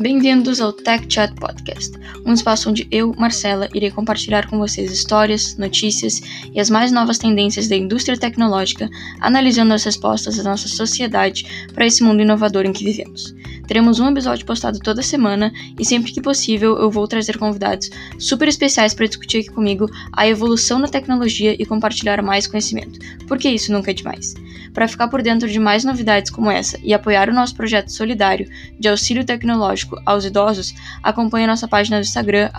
Bem-vindos ao Tech Chat Podcast, um espaço onde eu, Marcela, irei compartilhar com vocês histórias, notícias e as mais novas tendências da indústria tecnológica, analisando as respostas da nossa sociedade para esse mundo inovador em que vivemos. Teremos um episódio postado toda semana e sempre que possível eu vou trazer convidados super especiais para discutir aqui comigo a evolução da tecnologia e compartilhar mais conhecimento, porque isso nunca é demais. Para ficar por dentro de mais novidades como essa e apoiar o nosso projeto solidário de auxílio tecnológico aos idosos, acompanhe nossa página do Instagram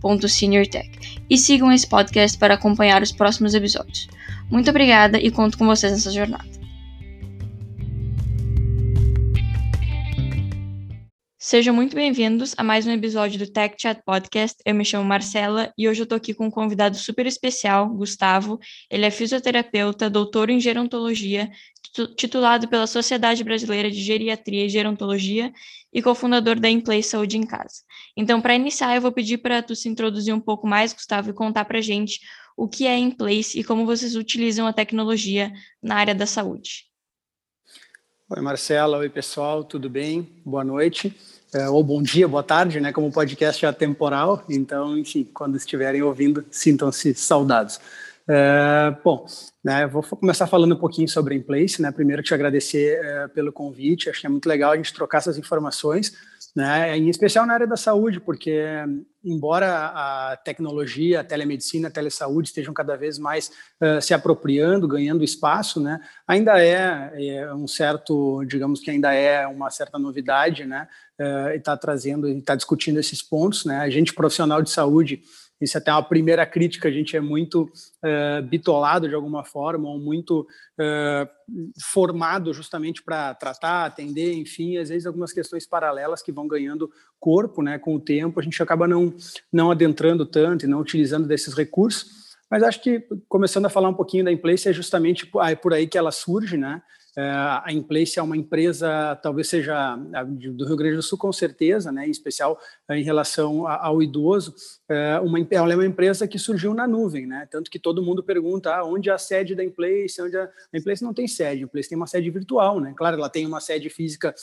sos.seniortech e sigam esse podcast para acompanhar os próximos episódios. Muito obrigada e conto com vocês nessa jornada. Sejam muito bem-vindos a mais um episódio do Tech Chat Podcast. Eu me chamo Marcela e hoje eu estou aqui com um convidado super especial, Gustavo. Ele é fisioterapeuta, doutor em gerontologia, titulado pela Sociedade Brasileira de Geriatria e Gerontologia e cofundador da Inplay Saúde em Casa. Então, para iniciar, eu vou pedir para tu se introduzir um pouco mais, Gustavo, e contar para a gente o que é Inplace e como vocês utilizam a tecnologia na área da saúde. Oi, Marcela. Oi, pessoal. Tudo bem? Boa noite ou bom dia, boa tarde, né? Como o podcast é atemporal, então, enfim, quando estiverem ouvindo, sintam-se saudados. É, bom, né, vou começar falando um pouquinho sobre a Inplace, né? Primeiro te agradecer é, pelo convite, acho que é muito legal a gente trocar essas informações, né? Em especial na área da saúde, porque embora a tecnologia, a telemedicina, a telesaúde estejam cada vez mais uh, se apropriando, ganhando espaço, né? Ainda é, é, um certo, digamos que ainda é uma certa novidade, né? Uh, e está trazendo, está discutindo esses pontos, né? A gente profissional de saúde isso é até uma primeira crítica, a gente é muito uh, bitolado de alguma forma, ou muito uh, formado justamente para tratar, atender, enfim, às vezes algumas questões paralelas que vão ganhando corpo né, com o tempo, a gente acaba não, não adentrando tanto e não utilizando desses recursos, mas acho que, começando a falar um pouquinho da Inplace, é justamente por aí que ela surge, né? É, a Inplace é uma empresa, talvez seja do Rio Grande do Sul, com certeza, né, em especial é, em relação ao idoso. É, uma, ela é uma empresa que surgiu na nuvem, né, tanto que todo mundo pergunta ah, onde é a sede da Inplace, onde a, a não tem sede, a Inplace tem uma sede virtual. Né? Claro, ela tem uma sede física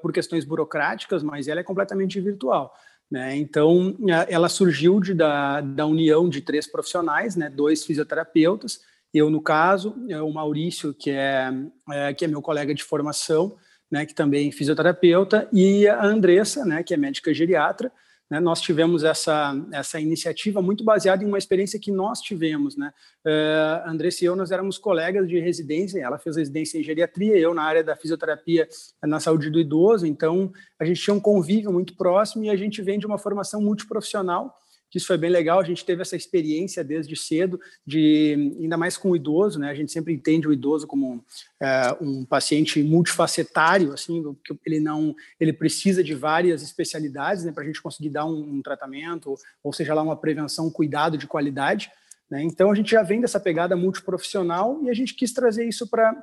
por questões burocráticas, mas ela é completamente virtual. Né? Então, ela surgiu de, da, da união de três profissionais, né? dois fisioterapeutas, eu, no caso, é o Maurício, que é, é, que é meu colega de formação, né, que também é fisioterapeuta, e a Andressa, né, que é médica geriatra. Né, nós tivemos essa, essa iniciativa muito baseada em uma experiência que nós tivemos. Né? Uh, Andressa e eu, nós éramos colegas de residência, ela fez residência em geriatria, eu na área da fisioterapia na saúde do idoso, então a gente tinha um convívio muito próximo e a gente vem de uma formação multiprofissional, que isso foi bem legal. A gente teve essa experiência desde cedo, de ainda mais com o idoso, né? A gente sempre entende o idoso como é, um paciente multifacetário, assim, que ele não, ele precisa de várias especialidades, né, para a gente conseguir dar um, um tratamento, ou seja lá uma prevenção, um cuidado de qualidade. Né? Então, a gente já vem dessa pegada multiprofissional e a gente quis trazer isso para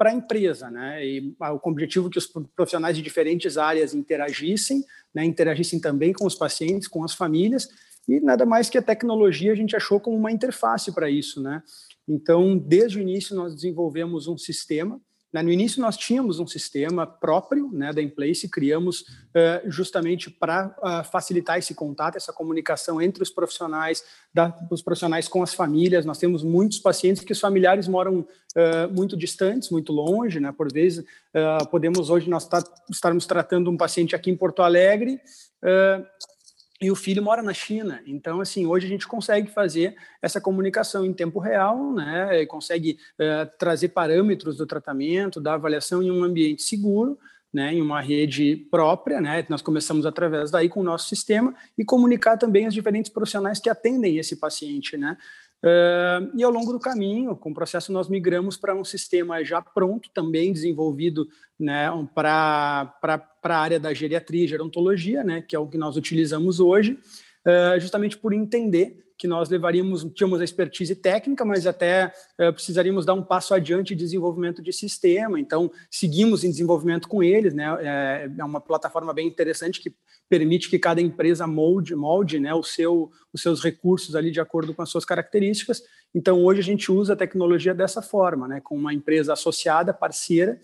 a empresa, né? E o objetivo que os profissionais de diferentes áreas interagissem, né? interagissem também com os pacientes, com as famílias, e nada mais que a tecnologia a gente achou como uma interface para isso, né? Então, desde o início nós desenvolvemos um sistema. Né? No início nós tínhamos um sistema próprio, né, da Inplace, criamos uh, justamente para uh, facilitar esse contato, essa comunicação entre os profissionais, da, os profissionais com as famílias. Nós temos muitos pacientes que os familiares moram uh, muito distantes, muito longe, né? Por vezes podemos hoje nós tá, estarmos tratando um paciente aqui em Porto Alegre e o filho mora na China. Então, assim, hoje a gente consegue fazer essa comunicação em tempo real, né? consegue uh, trazer parâmetros do tratamento, da avaliação em um ambiente seguro, né? em uma rede própria. Né? Nós começamos através daí com o nosso sistema e comunicar também os diferentes profissionais que atendem esse paciente. Né? Uh, e ao longo do caminho, com o processo, nós migramos para um sistema já pronto, também desenvolvido né, para a área da geriatria e gerontologia, né, que é o que nós utilizamos hoje, uh, justamente por entender que nós levaríamos, tínhamos a expertise técnica, mas até uh, precisaríamos dar um passo adiante de desenvolvimento de sistema. Então, seguimos em desenvolvimento com eles, né? É, é uma plataforma bem interessante que permite que cada empresa molde, molde né, o seu, os seus recursos ali de acordo com as suas características. Então, hoje a gente usa a tecnologia dessa forma, né, com uma empresa associada, parceira,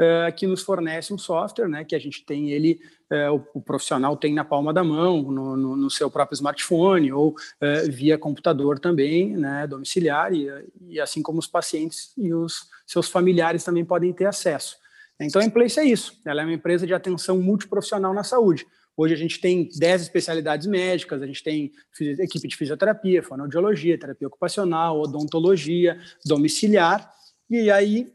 uh, que nos fornece um software, né, que a gente tem ele, uh, o, o, profissional tem na palma da mão, no, no, no seu próprio smartphone ou uh, via computador também, né, domiciliar, e, e, assim como os pacientes e os seus familiares também podem ter acesso. Então, a Emplace é isso, ela é uma empresa de atenção multiprofissional na saúde. Hoje a gente tem 10 especialidades médicas, a gente tem equipe de fisioterapia, fonoaudiologia, terapia ocupacional, odontologia, domiciliar, e aí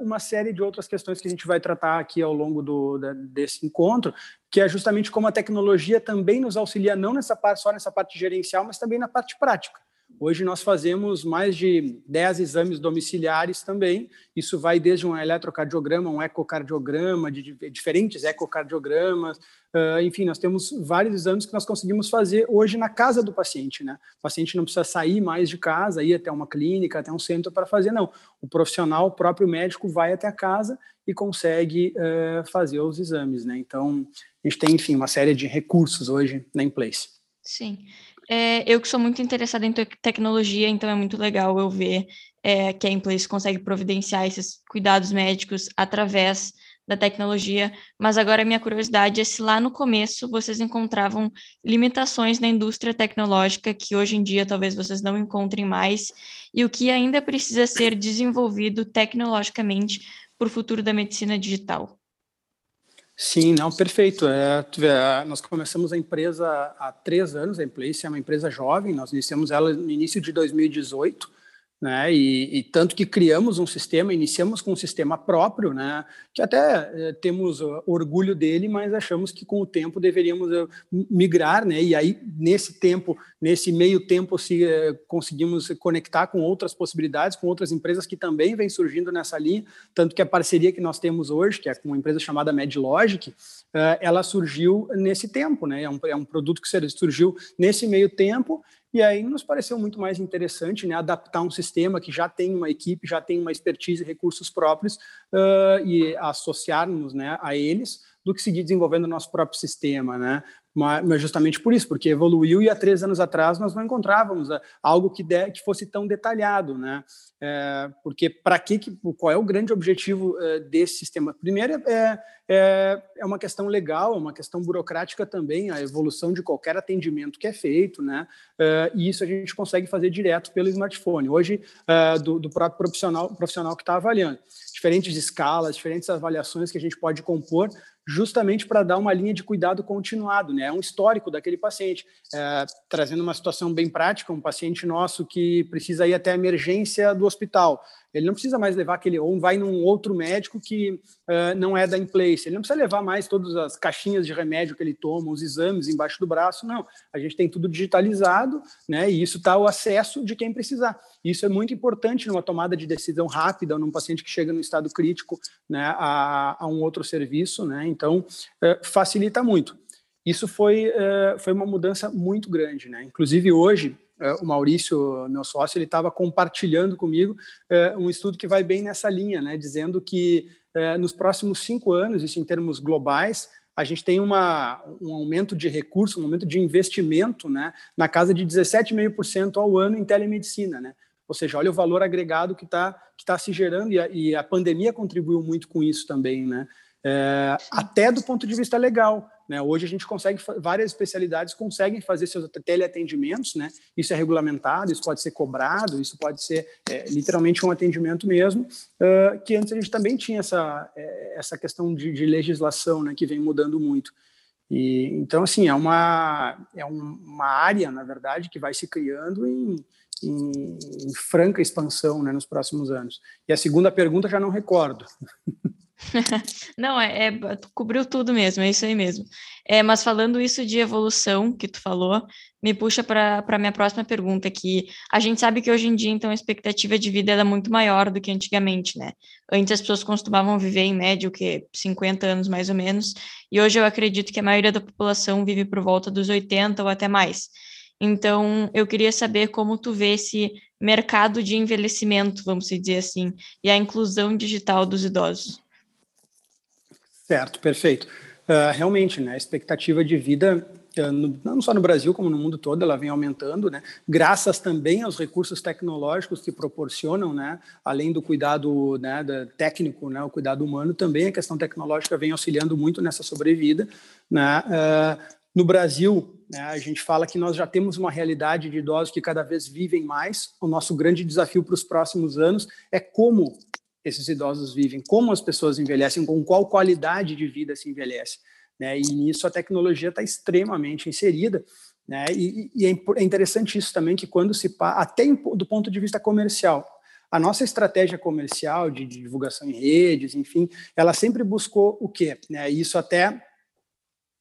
uma série de outras questões que a gente vai tratar aqui ao longo do, desse encontro, que é justamente como a tecnologia também nos auxilia, não nessa parte, só nessa parte gerencial, mas também na parte prática. Hoje nós fazemos mais de 10 exames domiciliares também. Isso vai desde um eletrocardiograma, um ecocardiograma, de diferentes ecocardiogramas. Uh, enfim, nós temos vários exames que nós conseguimos fazer hoje na casa do paciente. Né? O paciente não precisa sair mais de casa, ir até uma clínica, até um centro para fazer, não. O profissional, o próprio médico, vai até a casa e consegue uh, fazer os exames. Né? Então, a gente tem, enfim, uma série de recursos hoje na Inplace. Sim. É, eu que sou muito interessada em te tecnologia, então é muito legal eu ver é, que a Emplace consegue providenciar esses cuidados médicos através da tecnologia, mas agora minha curiosidade é se lá no começo vocês encontravam limitações na indústria tecnológica que hoje em dia talvez vocês não encontrem mais, e o que ainda precisa ser desenvolvido tecnologicamente para o futuro da medicina digital. Sim, não, perfeito. É, vê, nós começamos a empresa há três anos, a Emplace é uma empresa jovem, nós iniciamos ela no início de 2018, né? E, e, tanto que criamos um sistema, iniciamos com um sistema próprio, né? Que até eh, temos uh, orgulho dele, mas achamos que com o tempo deveríamos uh, migrar, né? E aí nesse tempo, nesse meio tempo, se uh, conseguimos conectar com outras possibilidades, com outras empresas que também vêm surgindo nessa linha, tanto que a parceria que nós temos hoje, que é com uma empresa chamada MedLogic, ela surgiu nesse tempo, né? É um, é um produto que surgiu nesse meio tempo e aí nos pareceu muito mais interessante né, adaptar um sistema que já tem uma equipe, já tem uma expertise e recursos próprios uh, e associarmos né, a eles do que seguir desenvolvendo o nosso próprio sistema, né? Mas justamente por isso, porque evoluiu e há três anos atrás nós não encontrávamos ah, algo que, de, que fosse tão detalhado, né? É, porque para que, qual é o grande objetivo é, desse sistema? Primeiro é, é, é, uma questão legal, é uma questão burocrática também, a evolução de qualquer atendimento que é feito, né? É, e isso a gente consegue fazer direto pelo smartphone. Hoje, é, do, do próprio profissional, profissional que está avaliando diferentes escalas, diferentes avaliações que a gente pode compor justamente para dar uma linha de cuidado continuado, né? É um histórico daquele paciente. É, trazendo uma situação bem prática, um paciente nosso que precisa ir até a emergência do hospital. Ele não precisa mais levar aquele, ou vai num outro médico que uh, não é da Inplace. Ele não precisa levar mais todas as caixinhas de remédio que ele toma, os exames embaixo do braço, não. A gente tem tudo digitalizado, né? E isso está ao acesso de quem precisar. Isso é muito importante numa tomada de decisão rápida, num paciente que chega no estado crítico, né, a, a um outro serviço, né? Então, uh, facilita muito. Isso foi, uh, foi uma mudança muito grande, né? Inclusive hoje o Maurício, meu sócio, ele estava compartilhando comigo é, um estudo que vai bem nessa linha, né, dizendo que é, nos próximos cinco anos, isso em termos globais, a gente tem uma, um aumento de recursos, um aumento de investimento né, na casa de 17,5% ao ano em telemedicina. Né? Ou seja, olha o valor agregado que está que tá se gerando e a, e a pandemia contribuiu muito com isso também. Né? É, até do ponto de vista legal. Né? Hoje a gente consegue, várias especialidades conseguem fazer seus teleatendimentos, né? isso é regulamentado, isso pode ser cobrado, isso pode ser é, literalmente um atendimento mesmo, uh, que antes a gente também tinha essa, é, essa questão de, de, legislação né? que vem mudando muito. E, então, assim, é uma, é uma área, na verdade, que vai se criando em, em, em franca expansão né, nos próximos anos. E a segunda pergunta já não recordo. Não, é, é, cobriu tudo mesmo, é isso aí mesmo. É, mas falando isso de evolução que tu falou, me puxa para a minha próxima pergunta, que a gente sabe que hoje em dia, então, a expectativa de vida é muito maior do que antigamente, né? Antes as pessoas costumavam viver em média, o que, 50 anos mais ou menos, e hoje eu acredito que a maioria da população vive por volta dos 80 ou até mais. Então, eu queria saber como tu vê esse mercado de envelhecimento, vamos dizer assim, e a inclusão digital dos idosos. Certo, perfeito. Uh, realmente, né, a expectativa de vida não só no Brasil, como no mundo todo, ela vem aumentando, né? graças também aos recursos tecnológicos que proporcionam, né? além do cuidado né, técnico, né, o cuidado humano, também a questão tecnológica vem auxiliando muito nessa sobrevida. Né? Uh, no Brasil, né, a gente fala que nós já temos uma realidade de idosos que cada vez vivem mais. O nosso grande desafio para os próximos anos é como esses idosos vivem, como as pessoas envelhecem, com qual qualidade de vida se envelhece. Né? E nisso a tecnologia está extremamente inserida. Né? E, e, é, é interessante isso também, que quando se até do ponto de vista comercial, a nossa estratégia comercial de, de divulgação em redes, enfim, ela sempre buscou o quê? Né? Isso até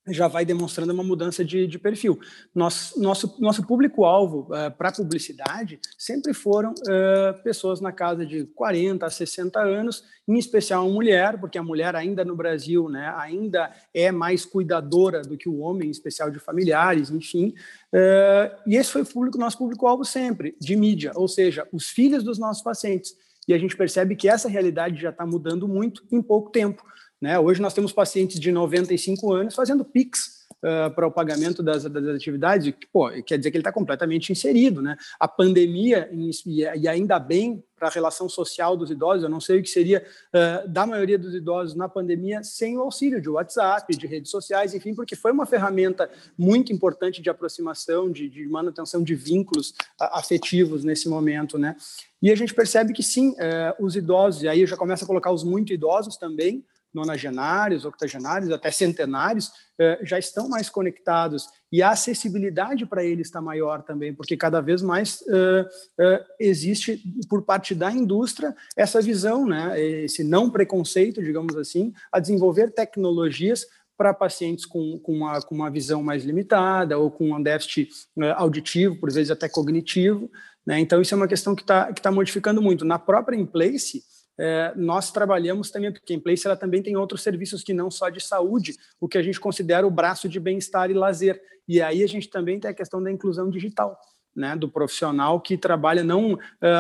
já vai demonstrando uma mudança de, de perfil. Nosso, nosso, nosso público-alvo uh, para publicidade sempre foram uh, pessoas na casa de 40 a 60 anos, em especial a mulher, porque a mulher ainda no Brasil né, ainda é mais cuidadora do que o homem, em especial de familiares, enfim. Uh, e esse foi o público, nosso público-alvo sempre, de mídia, ou seja, os filhos dos nossos pacientes. E a gente percebe que essa realidade já está mudando muito em pouco tempo. Né? Hoje nós temos pacientes de 95 anos fazendo PIX uh, para o pagamento das, das atividades, que, pô, quer dizer que ele está completamente inserido. Né? A pandemia, e ainda bem para a relação social dos idosos, eu não sei o que seria uh, da maioria dos idosos na pandemia sem o auxílio de WhatsApp, de redes sociais, enfim, porque foi uma ferramenta muito importante de aproximação, de, de manutenção de vínculos uh, afetivos nesse momento. Né? E a gente percebe que sim, os idosos, e aí eu já começo a colocar os muito idosos também, nonagenários, octogenários, até centenários, eh, já estão mais conectados e a acessibilidade para eles está maior também, porque cada vez mais uh, uh, existe por parte da indústria essa visão, né, esse não preconceito, digamos assim, a desenvolver tecnologias para pacientes com, com, uma, com uma visão mais limitada ou com um déficit auditivo, por vezes até cognitivo. Né? Então, isso é uma questão que está que tá modificando muito. Na própria Inplace, é, nós trabalhamos também, porque a Place ela também tem outros serviços que não só de saúde, o que a gente considera o braço de bem-estar e lazer. E aí a gente também tem a questão da inclusão digital né, do profissional que trabalha não uh,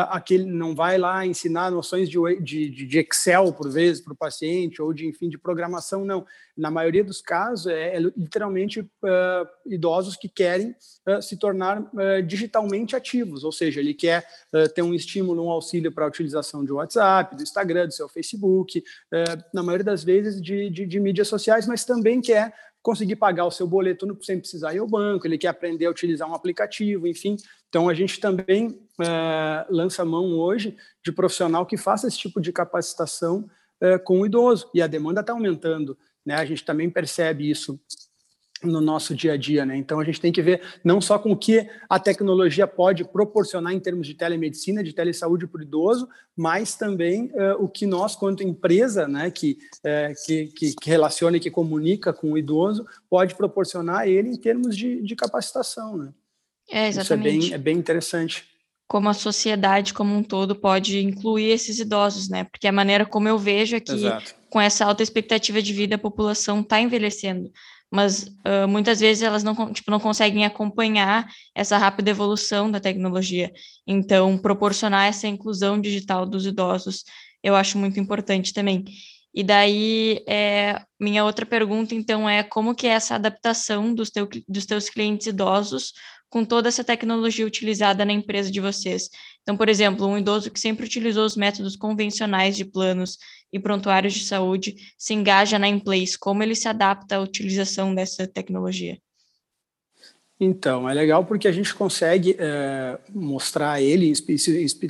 aquele não vai lá ensinar noções de, de, de Excel por vezes para o paciente ou de enfim de programação não. Na maioria dos casos é, é literalmente uh, idosos que querem uh, se tornar digitalmente ativos. Ou seja ele quer ter um estímulo um auxílio para a utilização de WhatsApp do Instagram do seu Facebook na maioria das vezes de, de, de mídias sociais mas também quer conseguir pagar o seu boleto sem precisar ir ao banco, ele quer aprender a utilizar um aplicativo, enfim. Então, a gente também é, lança mão hoje de profissional que faça esse tipo de capacitação é, com o idoso, e a demanda está aumentando. Né? A gente também percebe isso no nosso dia a dia, né? Então a gente tem que ver não só com o que a tecnologia pode proporcionar em termos de telemedicina, de telesaúde para o idoso, mas também uh, o que nós, quanto empresa, né, que, uh, que, que, que, relaciona e que comunica com o idoso, pode proporcionar a ele em termos de, de capacitação, né? É, exatamente. Isso é bem, é bem interessante. Como a sociedade como um todo pode incluir esses idosos, né? Porque a maneira como eu vejo é que, Exato. com essa alta expectativa de vida, a população está envelhecendo mas uh, muitas vezes elas não, tipo, não conseguem acompanhar essa rápida evolução da tecnologia. Então, proporcionar essa inclusão digital dos idosos eu acho muito importante também. E daí, é, minha outra pergunta, então, é como que é essa adaptação dos, teu, dos teus clientes idosos com toda essa tecnologia utilizada na empresa de vocês? Então, por exemplo, um idoso que sempre utilizou os métodos convencionais de planos e prontuários de saúde se engaja na Emplace, como ele se adapta à utilização dessa tecnologia? Então, é legal porque a gente consegue é, mostrar a ele,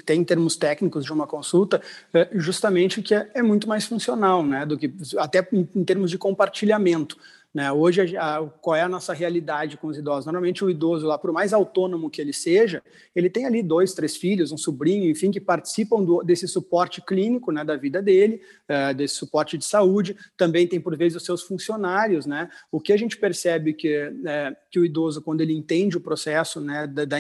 tem em termos técnicos de uma consulta, é, justamente que é, é, muito mais funcional, né, do que até em, em termos de compartilhamento. Né? Hoje, a, a, qual é a nossa realidade com os idosos? Normalmente, o idoso, lá, por mais autônomo que ele seja, ele tem ali dois, três filhos, um sobrinho, enfim, que participam do, desse suporte clínico né, da vida dele, uh, desse suporte de saúde. Também tem, por vezes, os seus funcionários. Né? O que a gente percebe que, é, que o idoso, quando ele entende o processo né, da, da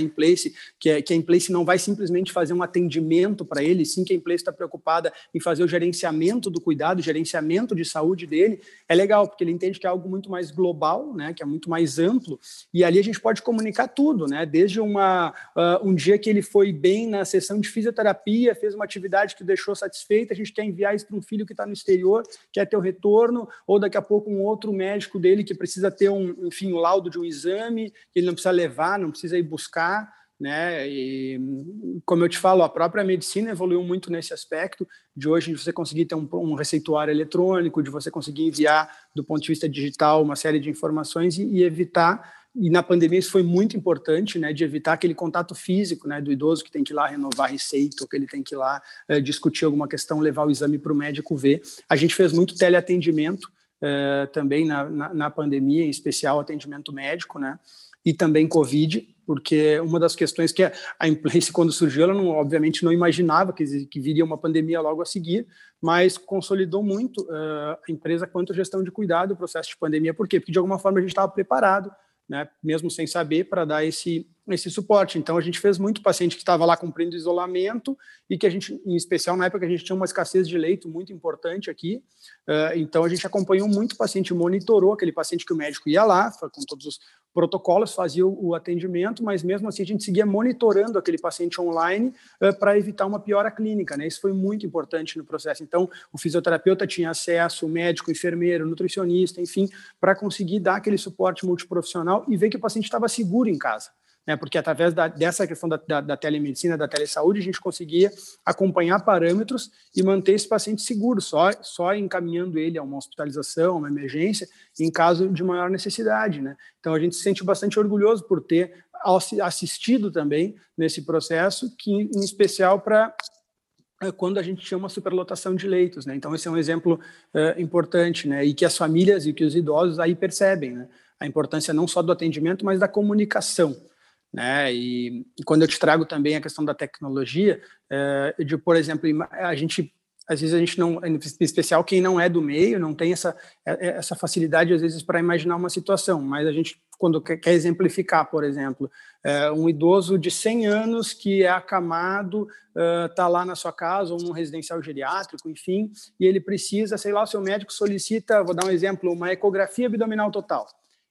que, é, que a Inplace não vai simplesmente fazer um atendimento para ele, sim que a Inplace está preocupada em fazer o gerenciamento do cuidado, gerenciamento de saúde dele, é legal, porque ele entende que é algo muito muito mais global, né, que é muito mais amplo, e ali a gente pode comunicar tudo, né, desde uma, uh, um dia que ele foi bem na sessão de fisioterapia, fez uma atividade que o deixou satisfeito, a gente quer enviar isso para um filho que está no exterior, quer ter o retorno, ou daqui a pouco um outro médico dele que precisa ter um, enfim, o um laudo de um exame, que ele não precisa levar, não precisa ir buscar, né? E como eu te falo, a própria medicina evoluiu muito nesse aspecto de hoje você conseguir ter um, um receituário eletrônico, de você conseguir enviar do ponto de vista digital uma série de informações e, e evitar e na pandemia isso foi muito importante, né, de evitar aquele contato físico, né, do idoso que tem que ir lá renovar receita, que ele tem que ir lá é, discutir alguma questão, levar o exame para o médico ver. A gente fez muito teleatendimento é, também na, na, na, pandemia, em especial atendimento médico, né, e também Covid, porque uma das questões que a imprensa, quando surgiu, ela não, obviamente não imaginava que, que viria uma pandemia logo a seguir, mas consolidou muito uh, a empresa quanto à gestão de cuidado do processo de pandemia. Por quê? Porque, de alguma forma, a gente estava preparado, né, mesmo sem saber, para dar esse, esse suporte. Então, a gente fez muito paciente que estava lá cumprindo isolamento e que a gente, em especial na época, a gente tinha uma escassez de leito muito importante aqui. Uh, então, a gente acompanhou muito paciente, monitorou aquele paciente que o médico ia lá, com todos os protocolos, fazia o, o atendimento, mas mesmo assim a gente seguia monitorando aquele paciente online uh, para evitar uma piora clínica. Né? Isso foi muito importante no processo. Então, o fisioterapeuta tinha acesso, o médico, o enfermeiro, o nutricionista, enfim, para conseguir dar aquele suporte multiprofissional e ver que o paciente estava seguro em casa né, porque através da, dessa questão da, da, da, telemedicina, da telesaúde, a gente conseguia acompanhar parâmetros e manter esse paciente seguro, só, só encaminhando ele a uma hospitalização, uma emergência, em caso de maior necessidade. Né? Então, a gente se sente bastante orgulhoso por ter assistido também nesse processo, que em especial para eh, quando a gente tinha uma superlotação de leitos, né? Então esse é um exemplo uh, importante, né? E que as famílias e que os idosos aí percebem, né? A importância não só do atendimento, mas da comunicação né? E, e, quando eu te trago também a questão da tecnologia, é, por exemplo, a gente às vezes a gente não, em especial quem não é do meio, não tem essa, é, é, essa facilidade às vezes para imaginar uma situação, mas a gente quando quer exemplificar, por exemplo, é, um idoso de 100 anos que é acamado, está uh, lá na sua casa ou num residencial geriátrico, enfim, e ele precisa, sei lá, o seu médico solicita, vou dar um exemplo, uma ecografia abdominal total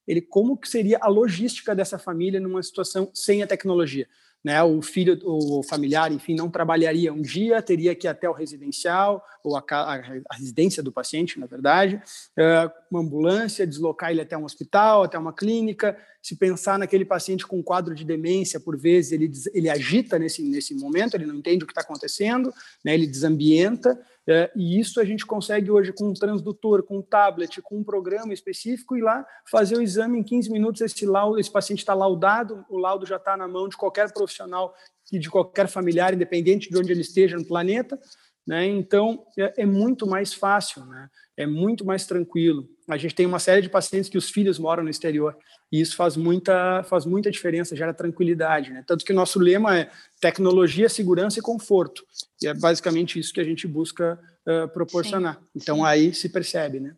ele como que seria a logística dessa família numa situação sem a tecnologia né? O filho, o familiar, enfim, não trabalharia um dia, teria que ir até o residencial ou a, a, a residência do paciente, na verdade, uh, uma ambulância, deslocar ele até um hospital, até uma clínica. Se pensar naquele paciente com quadro de demência, por vezes ele, ele agita nesse, nesse momento, ele não entende o que está acontecendo, né? Ele desambienta. É, e isso a gente consegue hoje com um transdutor, com um tablet, com um programa específico, ir lá fazer o exame em 15 minutos. Esse, laudo, esse paciente está laudado, o laudo já está na mão de qualquer profissional e de qualquer familiar, independente de onde ele esteja no planeta. Né? Então, é, é, muito mais fácil, né? é muito mais tranquilo. A gente tem uma série de pacientes que os filhos moram no exterior e isso faz muita, faz muita diferença, gera tranquilidade. Né? Tanto que o nosso lema é tecnologia, segurança e conforto. E é basicamente isso que a gente busca uh, proporcionar. Sim, então, sim. aí se percebe, né?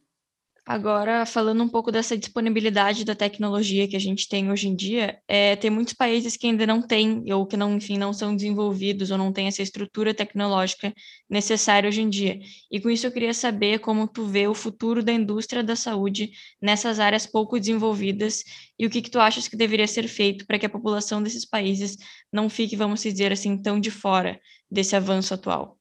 Agora, falando um pouco dessa disponibilidade da tecnologia que a gente tem hoje em dia, é, tem muitos países que ainda não têm, ou que não, enfim, não são desenvolvidos, ou não têm essa estrutura tecnológica necessária hoje em dia. E com isso eu queria saber como tu vê o futuro da indústria da saúde nessas áreas pouco desenvolvidas e o que, que tu achas que deveria ser feito para que a população desses países não fique, vamos dizer assim, tão de fora desse avanço atual.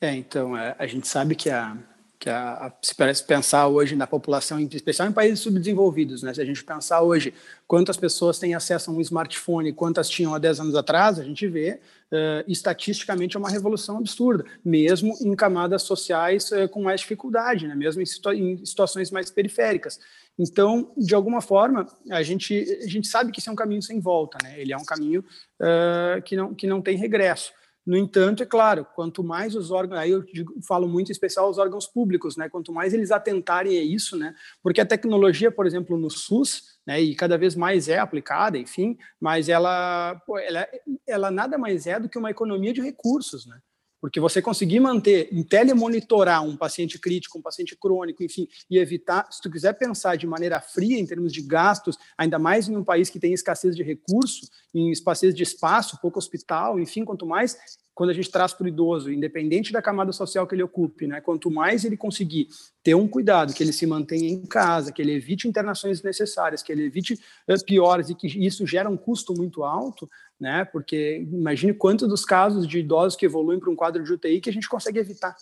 É, então, é, a gente sabe que a que a, a, se pensar hoje na população, em especial em países subdesenvolvidos, né? Se a gente pensar hoje quantas pessoas têm acesso a um smartphone, quantas tinham há 10 anos atrás, a gente vê uh, estatisticamente é uma revolução absurda, mesmo em camadas sociais uh, com mais dificuldade, né? Mesmo em, situa em, situações mais periféricas. Então, de alguma forma, a gente a gente sabe que esse é um caminho sem volta, né? Ele é um caminho uh, que não que não tem regresso. No entanto, é claro, quanto mais os órgãos, aí eu digo, falo muito em especial os órgãos públicos, né? Quanto mais eles atentarem a isso, né? Porque a tecnologia, por exemplo, no SUS, né? E cada vez mais é aplicada, enfim, mas ela, pô, ela, ela nada mais é do que uma economia de recursos, né? Porque você conseguir manter, em telemonitorar um paciente crítico, um paciente crônico, enfim, e evitar, se tu quiser pensar de maneira fria em termos de gastos, ainda mais em um país que tem escassez de recursos, em escassez de espaço, pouco hospital, enfim, quanto mais quando a gente traz para o idoso, independente da camada social que ele ocupe, né, quanto mais ele conseguir ter um cuidado, que ele se mantenha em casa, que ele evite internações necessárias, que ele evite uh, piores e que isso gera um custo muito alto, né, porque imagine quantos dos casos de idosos que evoluem para um quadro de UTI que a gente consegue evitar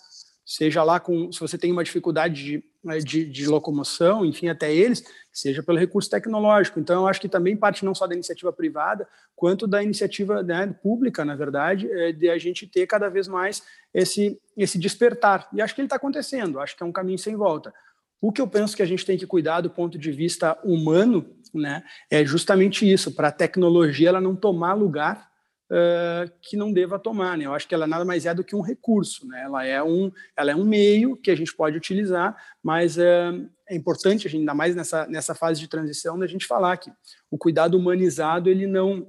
seja lá com, se você tem uma dificuldade de, né, de, de, locomoção, enfim, até eles, seja pelo recurso tecnológico. Então, eu acho que também parte não só da iniciativa privada, quanto da iniciativa né, pública, na verdade, é de a gente ter cada vez mais esse, esse despertar. E acho que ele está acontecendo, acho que é um caminho sem volta. O que eu penso que a gente tem que cuidar do ponto de vista humano, né, é justamente isso, para a tecnologia ela não tomar lugar uh, que não deva tomar. Né? Eu acho que ela nada mais é do que um recurso. Né? Ela, é um, ela é um meio que a gente pode utilizar, mas uh, é importante, ainda mais nessa, nessa fase de transição, da gente falar que o cuidado humanizado ele não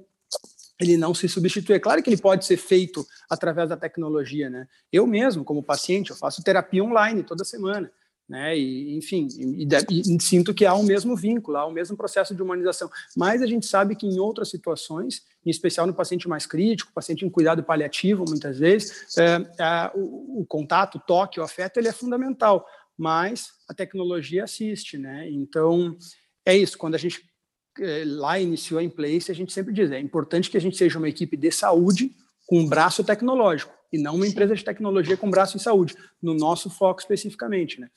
ele não se substitui. É claro que ele pode ser feito através da tecnologia, né? Eu mesmo, como paciente, eu faço terapia online toda semana né? E, enfim, e, e, e, sinto que há o mesmo vínculo, há o mesmo processo de humanização. Mas a gente sabe que em outras situações, em especial no paciente mais crítico, paciente em cuidado paliativo, muitas vezes, é, é, o, o, contato, o toque, o afeto, ele é fundamental. Mas a tecnologia assiste, né? Então é isso. Quando a gente é, lá iniciou a Place, a gente sempre diz, é importante que a gente seja uma equipe de saúde com um braço tecnológico e não uma empresa de tecnologia com braço em saúde, no nosso foco especificamente, né?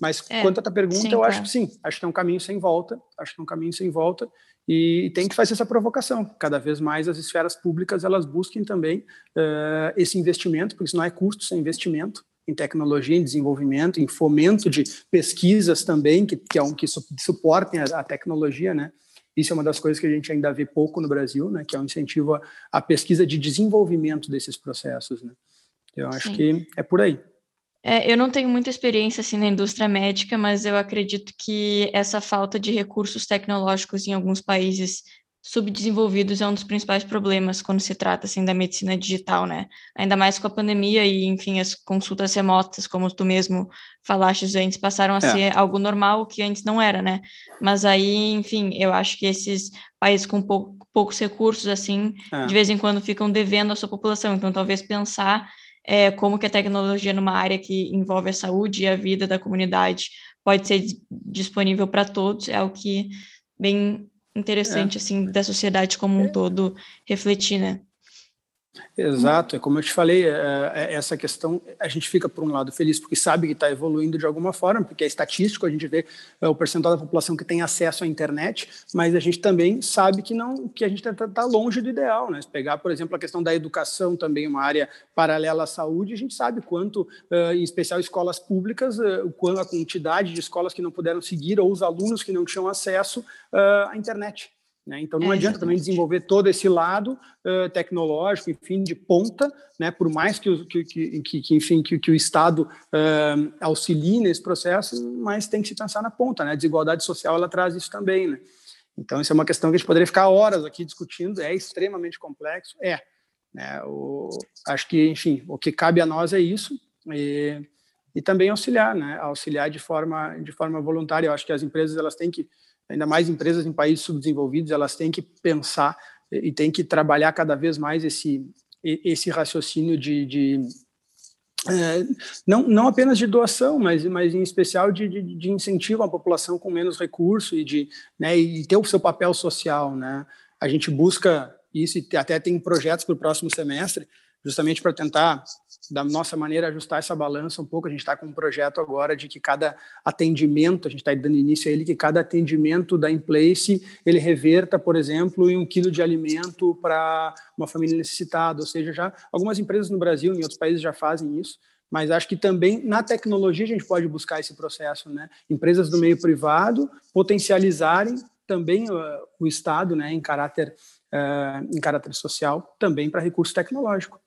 Mas é, quanto à tua pergunta, sim, eu acho que sim, acho que é um caminho sem volta, acho que é um caminho sem volta e tem que fazer essa provocação. Cada vez mais as esferas públicas elas busquem também uh, esse investimento, porque isso não é custo, isso é investimento em tecnologia, em desenvolvimento, em fomento de pesquisas também que, que, é um, que suportem a, a tecnologia, né? Isso é uma das coisas que a gente ainda vê pouco no Brasil, né? Que é um incentivo à, à pesquisa de desenvolvimento desses processos, né? Eu acho Sim. que é por aí. É, eu não tenho muita experiência assim na indústria médica, mas eu acredito que essa falta de recursos tecnológicos em alguns países subdesenvolvidos é um dos principais problemas quando se trata assim da medicina digital, né? Ainda mais com a pandemia e, enfim, as consultas remotas, como tu mesmo falaste antes, passaram a é. ser algo normal que antes não era, né? Mas aí, enfim, eu acho que esses países com pou poucos recursos assim, é. de vez em quando ficam devendo à sua população. Então, talvez pensar é, como que a tecnologia numa área que envolve a saúde e a vida da comunidade pode ser disponível para todos, é o que bem interessante, é. assim, da sociedade como um é. todo refletir, né? Exato, é como eu te falei, é, é, essa questão, a gente fica, por um lado, feliz porque sabe que está evoluindo de alguma forma, porque é estatístico, a gente vê é, o percentual da população que tem acesso à internet, mas a gente também sabe que não que a gente está tá longe do ideal. Né? Se pegar, por exemplo, a questão da educação, também uma área paralela à saúde, a gente sabe quanto, em especial escolas públicas, a quantidade de escolas que não puderam seguir ou os alunos que não tinham acesso à internet. Né? Então, não é, adianta também desenvolver todo esse lado uh, tecnológico, enfim, de ponta, né? por mais que, o, que, que, que, enfim, que, que o Estado uh, auxilie nesse processo, mas tem que se pensar na ponta. Né? A desigualdade social ela traz isso também. Né? Então, isso é uma questão que a gente poderia ficar horas aqui discutindo, é extremamente complexo, é. Né? O, acho que, enfim, o que cabe a nós é isso, e, e também auxiliar, né? auxiliar de forma, de forma voluntária. Eu acho que as empresas elas têm que ainda mais empresas em países subdesenvolvidos, elas têm que pensar e têm que trabalhar cada vez mais esse, esse raciocínio de, de é, não, não apenas de doação, mas, mas em especial de, de, de incentivo à população com menos recurso e de né, e ter o seu papel social. Né? A gente busca isso e até tem projetos para o próximo semestre justamente para tentar, da nossa maneira, ajustar essa balança um pouco. A gente está com um projeto agora de que cada atendimento, a gente está dando início a ele, que cada atendimento da Inplace, ele reverta, por exemplo, em um quilo de alimento para uma família necessitada. Ou seja, já algumas empresas no Brasil, em outros países já fazem isso, mas acho que também na tecnologia a gente pode buscar esse processo, né? Empresas do meio privado potencializarem também uh, o Estado, né, em caráter uh, em caráter social, também para recurso tecnológico.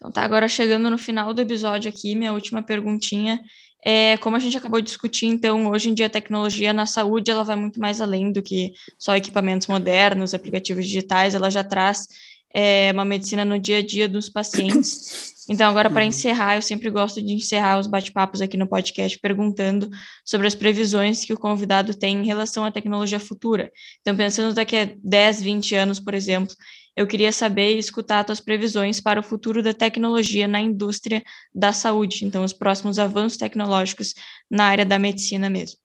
Então tá agora chegando no final do episódio aqui, minha última perguntinha é, como a gente acabou de discutir, então, hoje em dia a tecnologia na saúde, ela vai muito mais além do que só equipamentos modernos, aplicativos digitais, ela já traz é uma medicina no dia a dia dos pacientes. Então, agora, para uhum. encerrar, eu sempre gosto de encerrar os bate-papos aqui no podcast perguntando sobre as previsões que o convidado tem em relação à tecnologia futura. Então, pensando daqui a 10, 20 anos, por exemplo, eu queria saber e escutar tuas previsões para o futuro da tecnologia na indústria da saúde, então, os próximos avanços tecnológicos na área da medicina mesmo.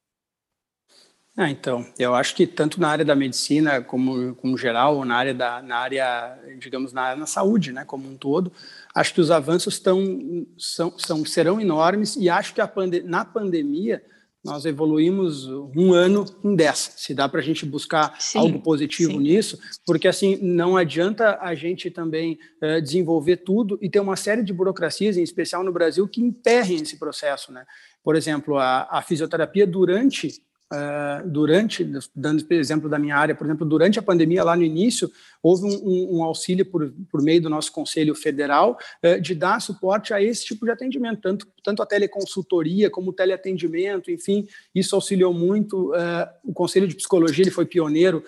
Ah, então, eu acho que tanto na área da medicina como, como geral, ou na área da, na área, digamos, na, na saúde, né, como um todo, acho que os avanços estão, são, são, serão enormes e acho que pande na pandemia nós evoluímos um ano em dez. Se dá para a gente buscar sim, algo positivo sim. nisso, porque assim não adianta a gente também uh, desenvolver tudo e ter uma série de burocracias, em especial no Brasil, que emperrem esse processo, né? Por exemplo, a, a fisioterapia durante Uh, durante, dando exemplo da minha área, por exemplo, durante a pandemia, lá no início, houve um, um, um auxílio por, por meio do nosso Conselho Federal uh, de dar suporte a esse tipo de atendimento, tanto, tanto a teleconsultoria como o teleatendimento, enfim, isso auxiliou muito. Uh, o Conselho de Psicologia ele foi pioneiro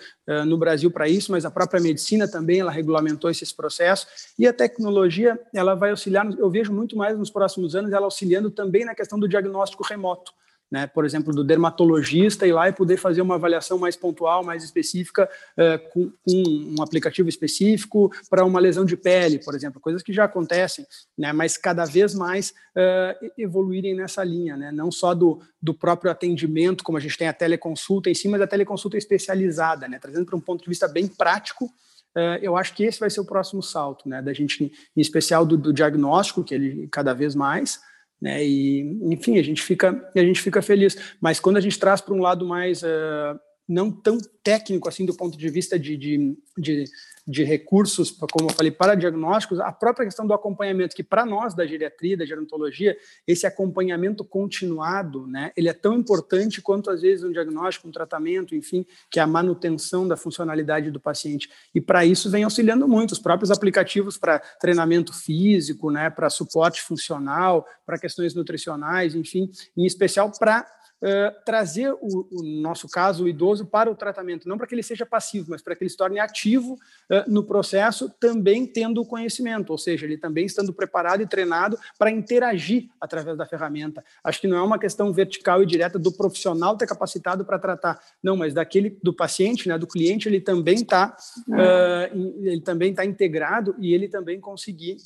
no Brasil para isso, mas a própria medicina também ela regulamentou esses processos e a tecnologia ela vai auxiliar. Eu vejo muito mais nos próximos anos ela auxiliando também na questão do diagnóstico remoto né, por exemplo, do dermatologista ir lá e poder fazer uma avaliação mais pontual, mais específica, uh, com, com, um aplicativo específico para uma lesão de pele, por exemplo, coisas que já acontecem, né, mas cada vez mais uh, evoluírem nessa linha, né, não só do, do próprio atendimento, como a gente tem a teleconsulta em si, mas a teleconsulta especializada, né, trazendo para um ponto de vista bem prático, uh, eu acho que esse vai ser o próximo salto, né, da gente, em especial do, do diagnóstico, que ele cada vez mais, né? E enfim, a gente fica a gente fica feliz. Mas quando a gente traz para um lado mais uh, não tão técnico assim do ponto de vista de, de, de, de, recursos, como eu falei, para diagnósticos, a própria questão do acompanhamento, que para nós da geriatria, da gerontologia, esse acompanhamento continuado, né, ele é tão importante quanto às vezes um diagnóstico, um tratamento, enfim, que é a manutenção da funcionalidade do paciente. E para isso vem auxiliando muito os próprios aplicativos para treinamento físico, né, para suporte funcional, para questões nutricionais, enfim, em especial para Uh, trazer o, o, nosso caso, o idoso, para o tratamento, não para que ele seja passivo, mas para que ele se torne ativo uh, no processo, também tendo o conhecimento, ou seja, ele também estando preparado e treinado para interagir através da ferramenta. Acho que não é uma questão vertical e direta do profissional ter capacitado para tratar, não, mas daquele do paciente, né, do cliente, ele também está uh, ele também está integrado e ele também conseguir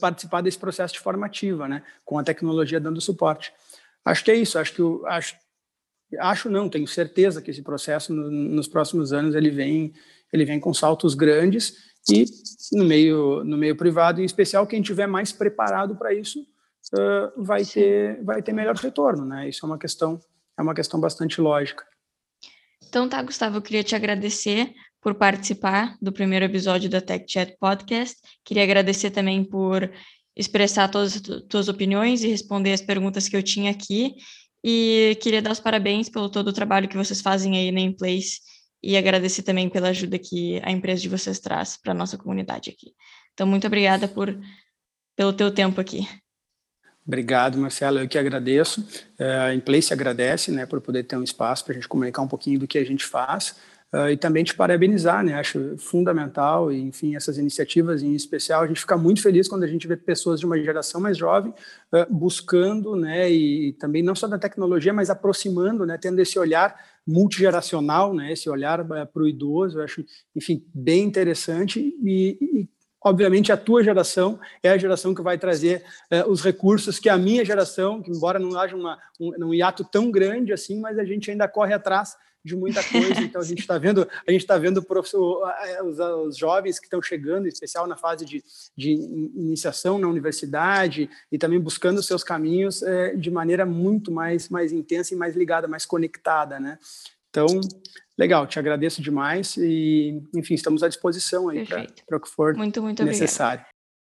participar desse processo de forma ativa, né, com a tecnologia dando suporte. Acho que é isso. Acho que acho, acho não, tenho certeza que esse processo no, nos próximos anos ele vem, ele vem com saltos grandes e no meio, no meio privado, em especial quem tiver mais preparado para isso uh, vai ter, vai ter melhor retorno, né? Isso é uma questão, é uma questão bastante lógica. Então tá, Gustavo, eu queria te agradecer por participar do primeiro episódio da Tech Chat Podcast. Queria agradecer também por expressar todas as tuas opiniões e responder as perguntas que eu tinha aqui. E queria dar os parabéns pelo todo o trabalho que vocês fazem aí na Inplace e agradecer também pela ajuda que a empresa de vocês traz para a nossa comunidade aqui. Então, muito obrigada por, pelo teu tempo aqui. Obrigado, Marcelo. Eu que agradeço. É, a Inplace agradece né, por poder ter um espaço para a gente comunicar um pouquinho do que a gente faz. Uh, e também te parabenizar, né? Acho fundamental, enfim, essas iniciativas em especial. A gente fica muito feliz quando a gente vê pessoas de uma geração mais jovem uh, buscando, né? E, e, também não só da tecnologia, mas aproximando, né? Tendo esse olhar multigeracional, né? Esse olhar uh, para o idoso. Eu acho, enfim, bem interessante e, e obviamente a tua geração é a geração que vai trazer os recursos que a minha geração, que embora não haja uma, um, um hiato tão grande assim, mas a gente ainda corre atrás de muita coisa. Então a gente está vendo, a gente está vendo os, os, jovens que estão chegando, em especial na fase de, de iniciação na universidade e também buscando seus caminhos é, de maneira muito mais mais intensa e mais ligada, mais conectada, né? Então, legal, te agradeço demais e, enfim, estamos à disposição aí para o que for muito, muito necessário.